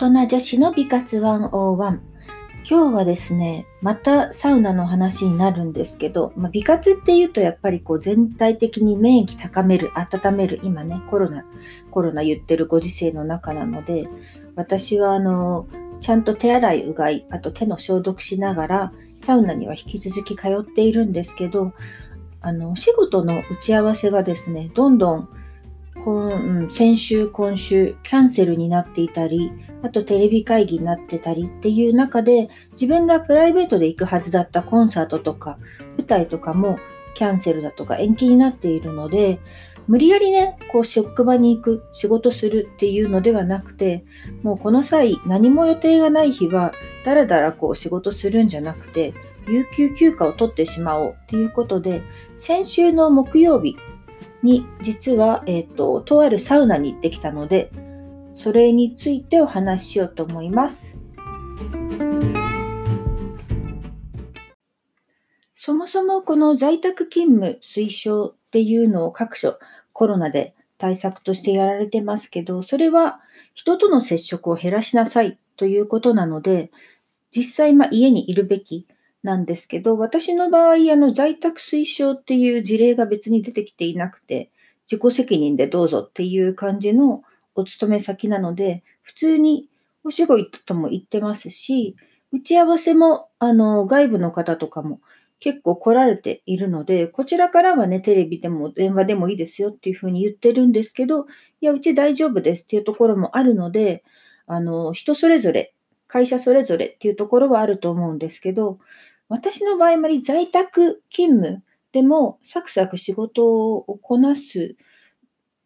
大人女子の美活101今日はですね、またサウナの話になるんですけど、まあ、美活っていうとやっぱりこう全体的に免疫高める、温める、今ね、コロナ、コロナ言ってるご時世の中なので、私はあの、ちゃんと手洗い、うがい、あと手の消毒しながら、サウナには引き続き通っているんですけど、あの、お仕事の打ち合わせがですね、どんどん今先週、今週、キャンセルになっていたり、あとテレビ会議になってたりっていう中で、自分がプライベートで行くはずだったコンサートとか、舞台とかもキャンセルだとか延期になっているので、無理やりね、こう職場に行く、仕事するっていうのではなくて、もうこの際何も予定がない日は、だらだらこう仕事するんじゃなくて、有給休暇を取ってしまおうっていうことで、先週の木曜日、に実は、えっ、ー、と、とあるサウナに行ってきたので、それについてお話ししようと思います。そもそもこの在宅勤務推奨っていうのを各所コロナで対策としてやられてますけど、それは人との接触を減らしなさいということなので、実際ま家にいるべきなんですけど、私の場合、あの、在宅推奨っていう事例が別に出てきていなくて、自己責任でどうぞっていう感じのお勤め先なので、普通にお仕事とも行ってますし、打ち合わせも、あの、外部の方とかも結構来られているので、こちらからはね、テレビでも電話でもいいですよっていうふうに言ってるんですけど、いや、うち大丈夫ですっていうところもあるので、あの、人それぞれ、会社それぞれっていうところはあると思うんですけど、私の場合、まり在宅勤務でもサクサク仕事をこなす、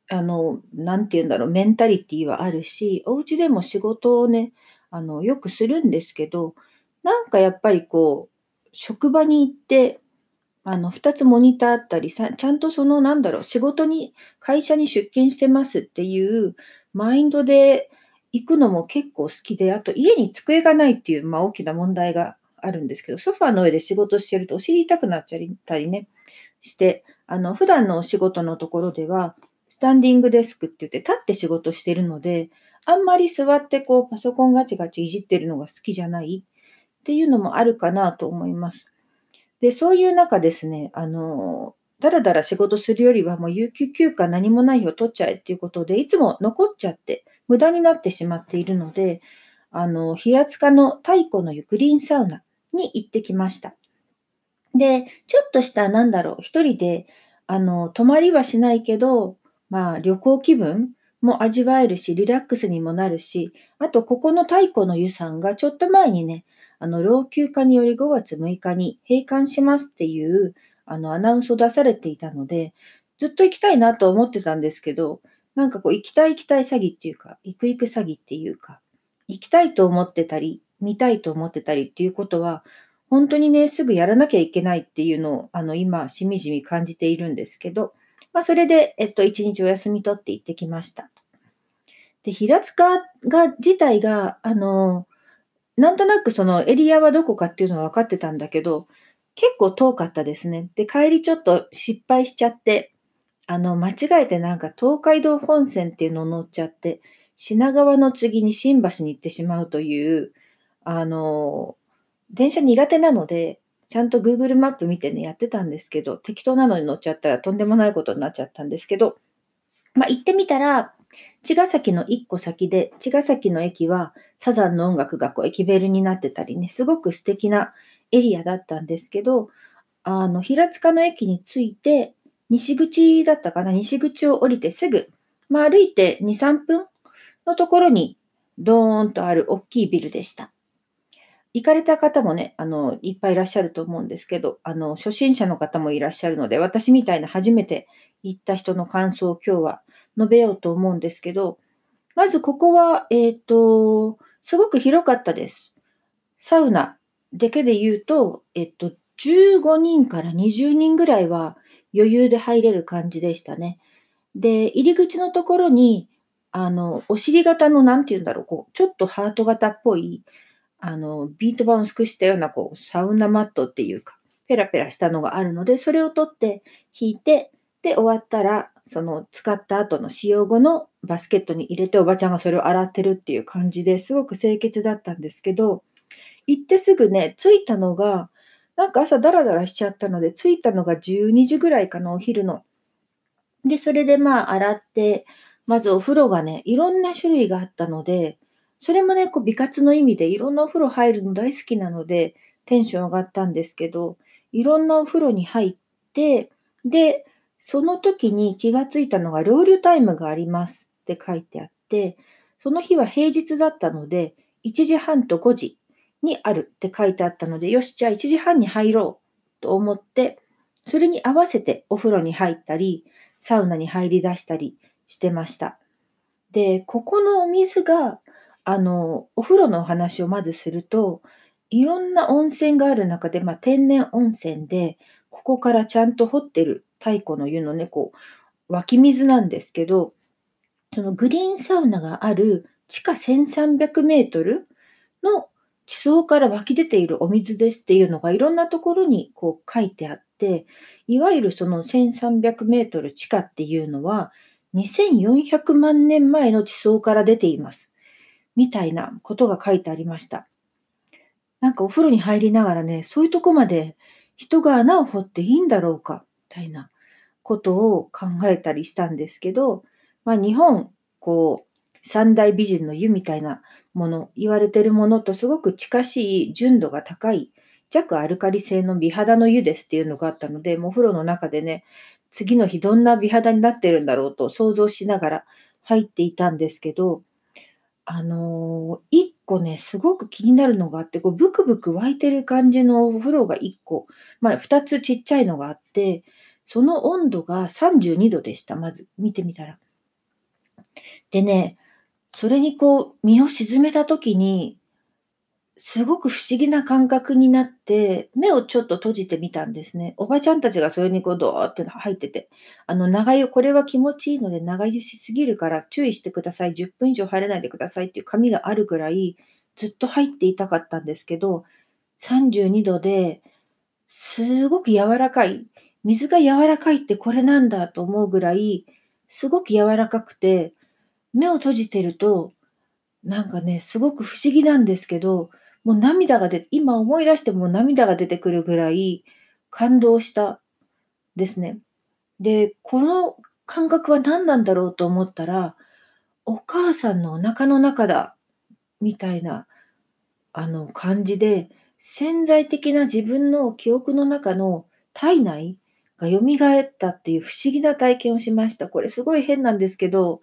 あの、なんて言うんだろう、メンタリティはあるし、お家でも仕事をね、あの、よくするんですけど、なんかやっぱりこう、職場に行って、あの、2つモニターあったり、ちゃんとその、なんだろう、仕事に、会社に出勤してますっていうマインドで行くのも結構好きで、あと家に机がないっていう、まあ大きな問題があるんですけど、ソファーの上で仕事してるとお尻痛くなっちゃったりね、して、あの、普段のお仕事のところでは、スタンディングデスクって言って立って仕事してるので、あんまり座ってこうパソコンガチガチいじってるのが好きじゃないっていうのもあるかなと思います。で、そういう中ですね、あの、だらだら仕事するよりはもう有給休暇何もないよ取っちゃえっていうことで、いつも残っちゃって無駄になってしまっているので、あの、平塚の太古の湯グリーンサウナに行ってきました。で、ちょっとした、なんだろう、一人で、あの、泊まりはしないけど、まあ、旅行気分も味わえるし、リラックスにもなるし、あと、ここの太古の湯さんがちょっと前にね、あの、老朽化により5月6日に閉館しますっていう、あの、アナウンスを出されていたので、ずっと行きたいなと思ってたんですけど、なんかこう、行きたい行きたい詐欺っていうか、行く行く詐欺っていうか、行きたいと思ってたり、見たいと思ってたりっていうことは、本当にね、すぐやらなきゃいけないっていうのを、あの、今、しみじみ感じているんですけど、まあ、それで、えっと、一日お休み取って行ってきました。で、平塚が、自体が、あの、なんとなくそのエリアはどこかっていうのは分かってたんだけど、結構遠かったですね。で、帰りちょっと失敗しちゃって、あの、間違えてなんか東海道本線っていうのを乗っちゃって、品川の次に新橋に行ってしまうという、あの、電車苦手なので、ちゃんと Google マップ見てね、やってたんですけど、適当なのに乗っちゃったらとんでもないことになっちゃったんですけど、まあ、行ってみたら、茅ヶ崎の一個先で、茅ヶ崎の駅はサザンの音楽がこう駅ベルになってたりね、すごく素敵なエリアだったんですけど、あの、平塚の駅に着いて、西口だったかな、西口を降りてすぐ、まあ、歩いて2、3分のところに、ドーンとある大きいビルでした。行かれた方もね、あの、いっぱいいらっしゃると思うんですけど、あの、初心者の方もいらっしゃるので、私みたいな初めて行った人の感想を今日は述べようと思うんですけど、まずここは、えっ、ー、と、すごく広かったです。サウナだけで言うと、えっと、15人から20人ぐらいは余裕で入れる感じでしたね。で、入り口のところに、あの、お尻型の、なんて言うんだろう、こう、ちょっとハート型っぽい、あの、ビート板を薄くしたような、こう、サウナマットっていうか、ペラペラしたのがあるので、それを取って引いて、で、終わったら、その使った後の使用後のバスケットに入れておばちゃんがそれを洗ってるっていう感じですごく清潔だったんですけど、行ってすぐね、着いたのが、なんか朝ダラダラしちゃったので、着いたのが12時ぐらいかな、お昼の。で、それでまあ洗って、まずお風呂がね、いろんな種類があったので、それもね、こう美活の意味でいろんなお風呂入るの大好きなので、テンション上がったんですけど、いろんなお風呂に入って、で、その時に気がついたのが、料理タイムがありますって書いてあって、その日は平日だったので、1時半と5時にあるって書いてあったので、よし、じゃあ1時半に入ろうと思って、それに合わせてお風呂に入ったり、サウナに入り出したりしてました。で、ここのお水が、あの、お風呂のお話をまずすると、いろんな温泉がある中で、まあ、天然温泉で、ここからちゃんと掘ってる太古の湯のね、こう、湧き水なんですけど、そのグリーンサウナがある地下1300メートルの地層から湧き出ているお水ですっていうのがいろんなところにこう書いてあって、いわゆるその1300メートル地下っていうのは2400万年前の地層から出ています。みたいなことが書いてありました。なんかお風呂に入りながらね、そういうとこまで人が穴を掘っていいんだろうか、みたいなことを考えたりしたんですけど、まあ日本、こう、三大美人の湯みたいなもの、言われてるものとすごく近しい純度が高い弱アルカリ性の美肌の湯ですっていうのがあったので、もうお風呂の中でね、次の日どんな美肌になってるんだろうと想像しながら入っていたんですけど、あのー、一個ね、すごく気になるのがあって、こうブクブク湧いてる感じのお風呂が一個、まあ二つちっちゃいのがあって、その温度が32度でした。まず見てみたら。でね、それにこう、身を沈めた時に、すごく不思議な感覚になって、目をちょっと閉じてみたんですね。おばちゃんたちがそれにこうドーって入ってて、あの長湯、これは気持ちいいので長湯しすぎるから注意してください。10分以上入れないでくださいっていう紙があるぐらい、ずっと入っていたかったんですけど、32度で、すごく柔らかい。水が柔らかいってこれなんだと思うぐらい、すごく柔らかくて、目を閉じてると、なんかね、すごく不思議なんですけど、もう涙が出て、今思い出しても涙が出てくるぐらい感動したですね。で、この感覚は何なんだろうと思ったら、お母さんのお腹の中だ、みたいな、あの感じで、潜在的な自分の記憶の中の体内が蘇ったっていう不思議な体験をしました。これすごい変なんですけど、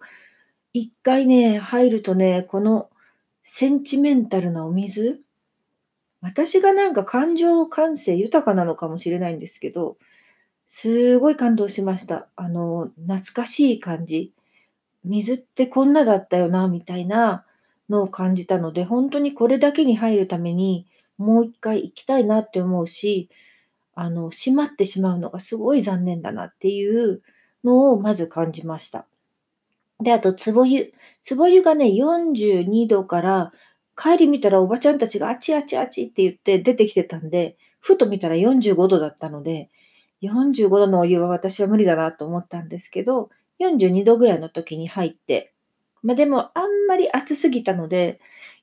一回ね、入るとね、このセンチメンタルなお水、私がなんか感情感性豊かなのかもしれないんですけど、すごい感動しました。あの、懐かしい感じ。水ってこんなだったよな、みたいなのを感じたので、本当にこれだけに入るためにもう一回行きたいなって思うし、あの、閉まってしまうのがすごい残念だなっていうのをまず感じました。で、あと、つぼ湯。つぼ湯がね、42度から帰り見たらおばちゃんたちがあちあちあちって言って出てきてたんで、ふと見たら45度だったので、45度のお湯は私は無理だなと思ったんですけど、42度ぐらいの時に入って、まあでもあんまり暑すぎたので、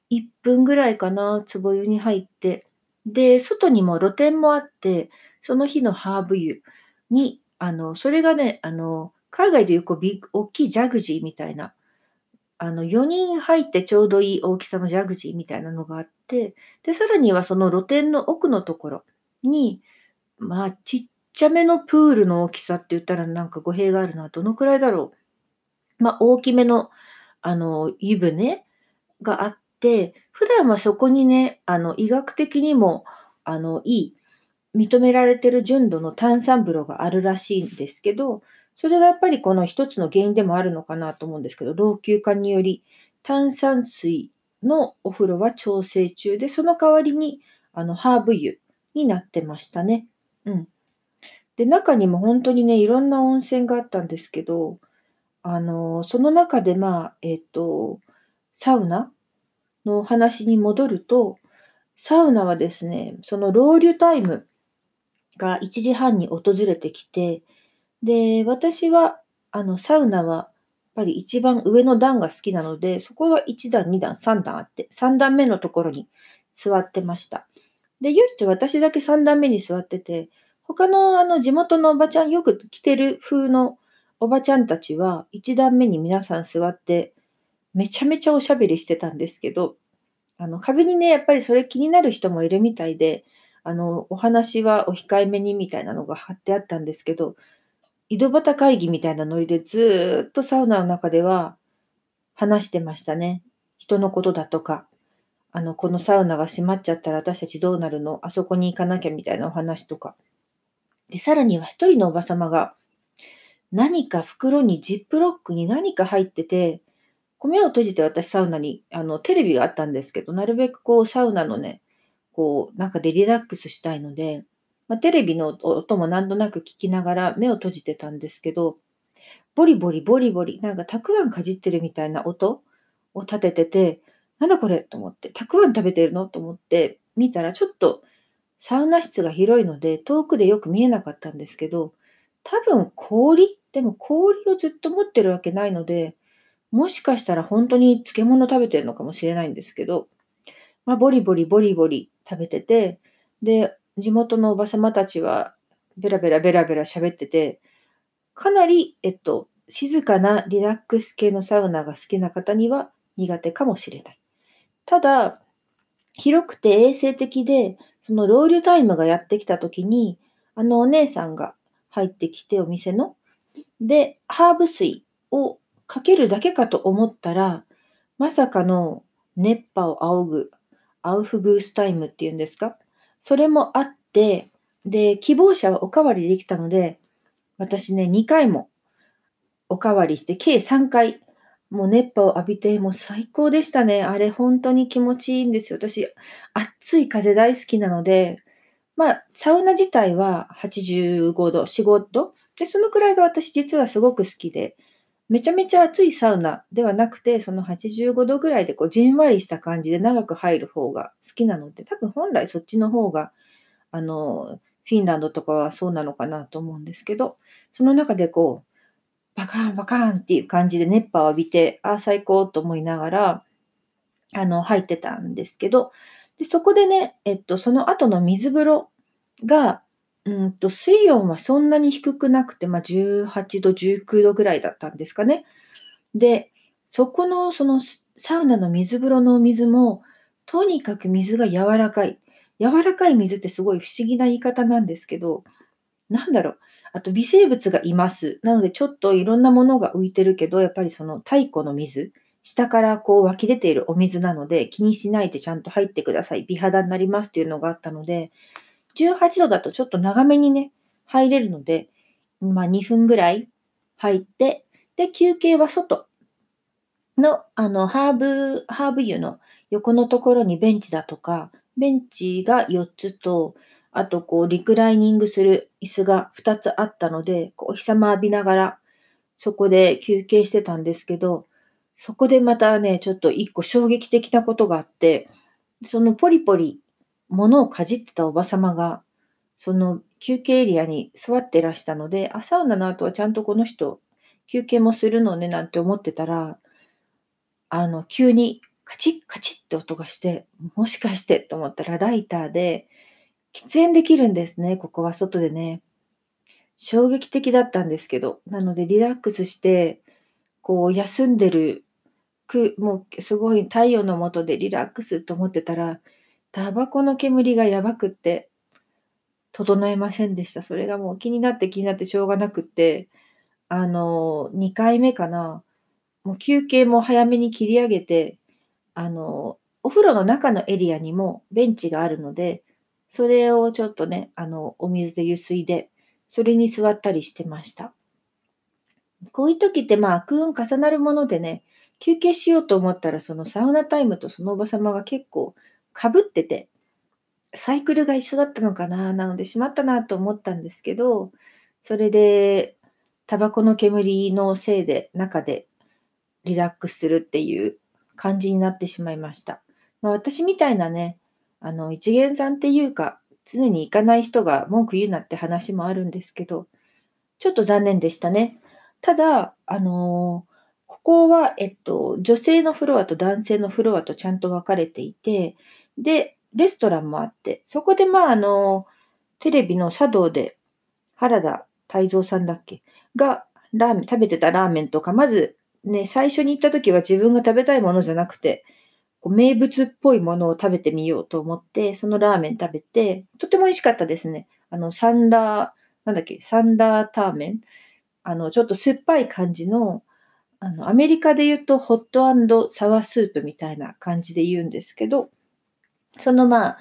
1分ぐらいかな、壺湯に入って、で、外にも露天もあって、その日のハーブ湯に、あの、それがね、あの、海外でいうこう、大きいジャグジーみたいなあの、4人入ってちょうどいい大きさのジャグジーみたいなのがあって、で、さらにはその露天の奥のところに、まあ、ちっちゃめのプールの大きさって言ったらなんか語弊があるな。どのくらいだろう。まあ、大きめの、あの、湯船があって、普段はそこにね、あの、医学的にも、あの、いい、認められてる純度の炭酸風呂があるらしいんですけど、それがやっぱりこの一つの原因でもあるのかなと思うんですけど、老朽化により炭酸水のお風呂は調整中で、その代わりにあのハーブ湯になってましたね。うん。で、中にも本当にね、いろんな温泉があったんですけど、あの、その中でまあ、えっ、と、サウナの話に戻ると、サウナはですね、そのロウリュタイムが1時半に訪れてきて、で、私は、あの、サウナはやっぱり一番上の段が好きなので、そこは1段、2段、3段あって、3段目のところに座ってました。で、唯一私だけ3段目に座ってて、他のあの地元のおばちゃん、よく来てる風のおばちゃんたちは、1段目に皆さん座って、めちゃめちゃおしゃべりしてたんですけど、あの壁にね、やっぱりそれ気になる人もいるみたいで、あの、お話はお控えめにみたいなのが貼ってあったんですけど、井戸端会議みたいなノリでずっとサウナの中では話してましたね。人のことだとか、あの、このサウナが閉まっちゃったら私たちどうなるの？あそこに行かなきゃみたいなお話とか。で、さらには一人のおばさまが、何か袋にジップロックに何か入ってて、米を閉じて私サウナに、あの、テレビがあったんですけど、なるべくこうサウナのね、こう、中でリラックスしたいので、まあ、テレビの音も何となく聞きながら目を閉じてたんですけど、ボリボリボリボリ、なんかたくあんかじってるみたいな音を立ててて、なんだこれと思って、たくあん食べてるのと思って見たら、ちょっとサウナ室が広いので、遠くでよく見えなかったんですけど、多分氷でも氷をずっと持ってるわけないので、もしかしたら本当に漬物食べてるのかもしれないんですけど、まあ、ボリボリボリボリ食べてて、で、地元のおばさまたちはベラベラベラベラ喋ってて、かなり、えっと、静かなリラックス系のサウナが好きな方には苦手かもしれない。ただ、広くて衛生的で、そのロールタイムがやってきた時に、あのお姉さんが入ってきてお店の、で、ハーブ水をかけるだけかと思ったら、まさかの熱波を仰ぐアウフグースタイムっていうんですか？それもあって、で、希望者はおかわりできたので、私ね、2回もおかわりして、計3回、もう熱波を浴びて、もう最高でしたね。あれ、本当に気持ちいいんですよ。私、暑い風大好きなので、まあ、サウナ自体は85度、4、5度。で、そのくらいが私実はすごく好きで、めちゃめちゃ暑いサウナではなくて、その85度ぐらいでこうじんわりした感じで長く入る方が好きなので、多分本来そっちの方が、あの、フィンランドとかはそうなのかなと思うんですけど、その中でこう、バカーンバカーンっていう感じで熱波を浴びて、ああ、最高と思いながら、あの、入ってたんですけど、でそこでね、えっと、その後の水風呂が、うんと、水温はそんなに低くなくて、まあ、18度、19度ぐらいだったんですかね。で、そこの、その、サウナの水風呂のお水も、とにかく水が柔らかい。柔らかい水ってすごい不思議な言い方なんですけど、なんだろう。あと微生物がいます。なのでちょっといろんなものが浮いてるけど、やっぱりその太古の水、下からこう湧き出ているお水なので気にしないでちゃんと入ってください。美肌になりますっていうのがあったので、18度だとちょっと長めにね、入れるので、まあ2分ぐらい入って、で、休憩は外の、あの、ハーブ、ハーブ湯の横のところにベンチだとか、ベンチが4つと、あと、こう、リクライニングする椅子が2つあったので、こうお日様浴びながら、そこで休憩してたんですけど、そこでまたね、ちょっと1個衝撃的なことがあって、そのポリポリ物をかじってたおばさまが、その休憩エリアに座ってらしたので、あ、サウナの後はちゃんとこの人、休憩もするのねなんて思ってたら、あの、急にカチッカチッって音がして、もしかしてと思ったらライターで、喫煙できるんですね、ここは外でね。衝撃的だったんですけど、なのでリラックスして、こう休んでる、くもうすごい太陽の下でリラックスと思ってたら、タバコの煙がやばくって、整えませんでした。それがもう気になって気になってしょうがなくって、あの、2回目かな。もう休憩も早めに切り上げて、あの、お風呂の中のエリアにもベンチがあるので、それをちょっとね、あの、お水でゆすいで、それに座ったりしてました。こういう時って、まあ、悪運重なるものでね、休憩しようと思ったら、そのサウナタイムとそのおば様が結構かぶってて、サイクルが一緒だったのかな、なのでしまったなと思ったんですけど、それで、タバコの煙のせいで中でリラックスするっていう感じになってしまいました。まあ、私みたいなね、あの、一元さんっていうか、常に行かない人が文句言うなって話もあるんですけど、ちょっと残念でしたね。ただ、あのここは、えっと、女性のフロアと男性のフロアとちゃんと分かれていて、で、レストランもあって、そこでまあ、あの、テレビの茶道で原田泰造さんだっけがラーメン、食べてたラーメンとか、まずね、最初に行った時は自分が食べたいものじゃなくて、こう名物っぽいものを食べてみようと思って、そのラーメン食べて、とても美味しかったですね。あの、サンダー、なんだっけ、サンダーターメン。あの、ちょっと酸っぱい感じの、あの、アメリカで言うとホットサワースープみたいな感じで言うんですけど、そのまあ、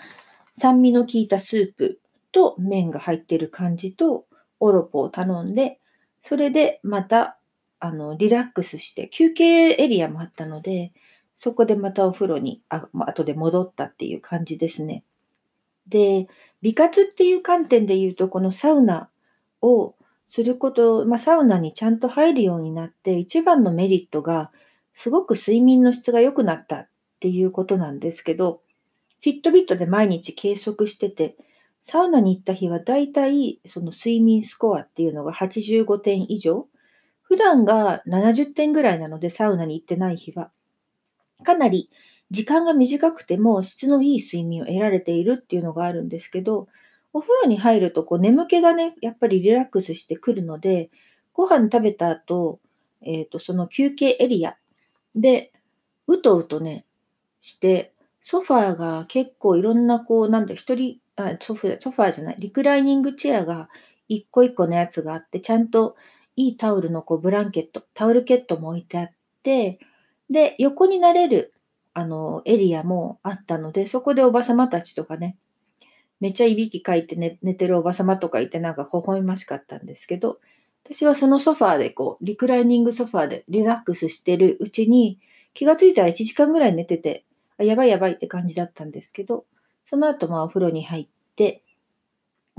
酸味の効いたスープと麺が入ってる感じと、オロポを頼んで、それでまた、あの、リラックスして、休憩エリアもあったので、そこでまたお風呂に、あ、後で戻ったっていう感じですね。で、美活っていう観点で言うと、このサウナをすること、まあ、サウナにちゃんと入るようになって、一番のメリットが、すごく睡眠の質が良くなったっていうことなんですけど、フィットビットで毎日計測してて、サウナに行った日はだいたいその睡眠スコアっていうのが85点以上。普段が70点ぐらいなので、サウナに行ってない日は。かなり時間が短くても質のいい睡眠を得られているっていうのがあるんですけど、お風呂に入るとこう眠気がね、やっぱりリラックスしてくるので、ご飯食べた後、えっ、ー、と、その休憩エリアで、うとうとね、して、ソファーが結構いろんなこう、なんだ、一人あソフソファーじゃない、リクライニングチェアが一個一個のやつがあって、ちゃんといいタオルのこうブランケット、タオルケットも置いてあって、で、横になれる、あの、エリアもあったので、そこでおばさまたちとかね、めっちゃいびきかいて寝寝てるおばさまとかいてなんか微笑ましかったんですけど、私はそのソファーでこう、リクライニングソファーでリラックスしてるうちに、気がついたら1時間ぐらい寝てて、やばいやばいって感じだったんですけど、その後、まあ、お風呂に入って、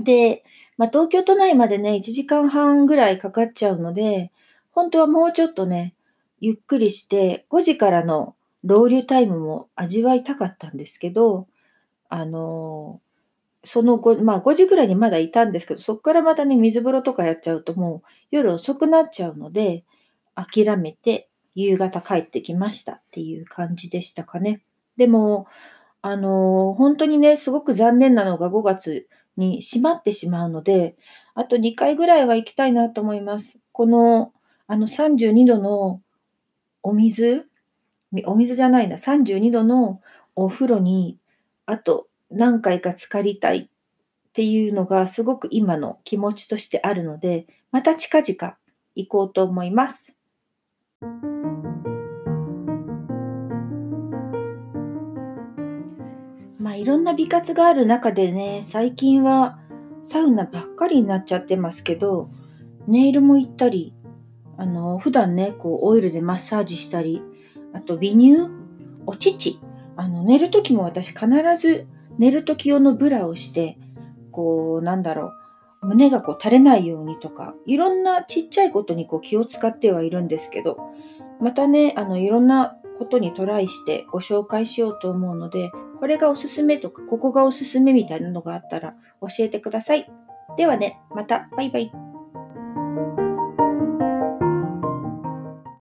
で、まあ、東京都内までね、1時間半ぐらいかかっちゃうので、本当はもうちょっとね、ゆっくりして、5時からのロ流タイムも味わいたかったんですけど、あのその後、まあ5時ぐらいにまだいたんですけど、そこからまたね、水風呂とかやっちゃうともう夜遅くなっちゃうので、諦めて夕方帰ってきましたっていう感じでしたかね。でも、あの、本当にね、すごく残念なのが5月に閉まってしまうので、あと2回ぐらいは行きたいなと思います。この、あの32度のお水、お水じゃないな、32度のお風呂に、あと何回か浸かりたいっていうのがすごく今の気持ちとしてあるので、また近々行こうと思います。いろんな美活がある中でね、最近はサウナばっかりになっちゃってますけど、ネイルも行ったり、あの、普段ね、こう、オイルでマッサージしたり、あと、微乳、お乳。あの、寝るときも私必ず寝るとき用のブラをして、こう、なんだろう、胸がこう垂れないようにとか、いろんなちっちゃいことにこう気を使ってはいるんですけど、またね、あの、いろんなことにトライしてご紹介しようと思うので、これがおすすめとか、ここがおすすめみたいなのがあったら教えてください。ではね、また、バイバイ。